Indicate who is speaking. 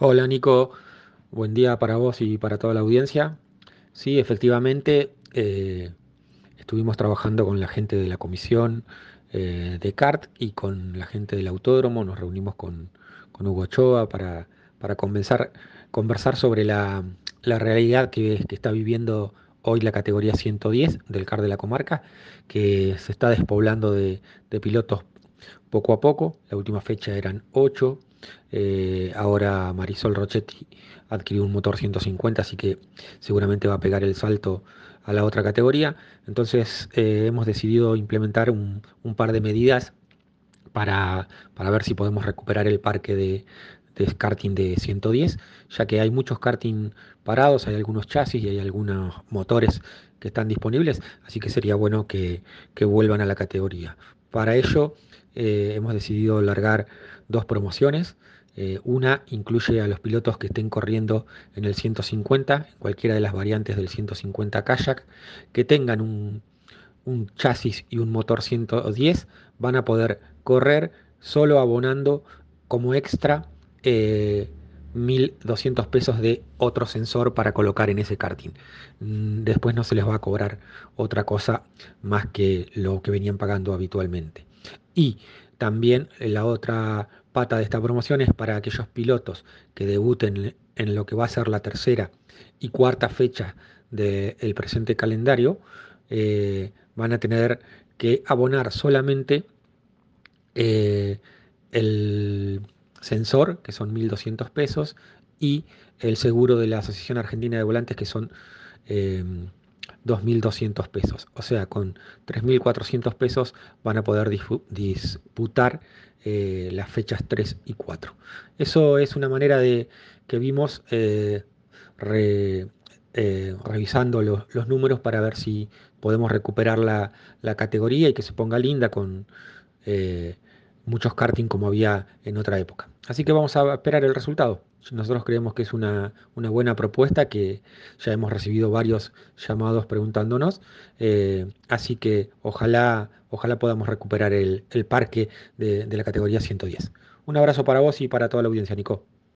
Speaker 1: Hola Nico, buen día para vos y para toda la audiencia. Sí, efectivamente, eh, estuvimos trabajando con la gente de la comisión eh, de CART y con la gente del autódromo, nos reunimos con, Hugo Ochoa para, para conversar, conversar sobre la, la realidad que, que está viviendo hoy la categoría 110 del CAR de la comarca, que se está despoblando de, de pilotos poco a poco. La última fecha eran 8. Eh, ahora Marisol Rochetti adquirió un motor 150, así que seguramente va a pegar el salto a la otra categoría. Entonces eh, hemos decidido implementar un, par de medidas para, ver si podemos recuperar el parque de, karting de 110, ya que hay muchos karting parados, hay algunos chasis y hay algunos motores que están disponibles, así que sería bueno que vuelvan a la categoría. Para ello eh, hemos decidido largar dos promociones. Eh, una incluye a los pilotos que estén corriendo en el 150, en cualquiera de las variantes del 150 kayak, que tengan un, chasis y un motor 110, van a poder correr solo abonando como extra eh, 1.200 pesos de otro sensor para colocar en ese karting. Mm, Después no se les va a cobrar otra cosa más que lo que venían pagando habitualmente. Y también la otra pata de esta promoción es para aquellos pilotos que debuten en lo que va a ser la tercera y cuarta fecha del presente calendario, eh, van a tener que abonar solamente eh, el sensor, que son 1.200 pesos, y el seguro de la Asociación Argentina de Volantes, que son eh, 2.200 pesos. O sea, con 3.400 pesos van a poder dispu- disputar eh, las fechas 3 y 4. Eso es una manera de que vimos eh, eh, revisando los, números para ver si podemos recuperar la, categoría y que se ponga linda con muchos karting como había en otra época. Así que vamos a esperar el resultado. Nosotros creemos que es una, una buena propuesta, que ya hemos recibido varios llamados preguntándonos, eh, así que ojalá, ojalá podamos recuperar el, el parque de, de la categoría 110. Un abrazo para vos y para toda la audiencia, Nico.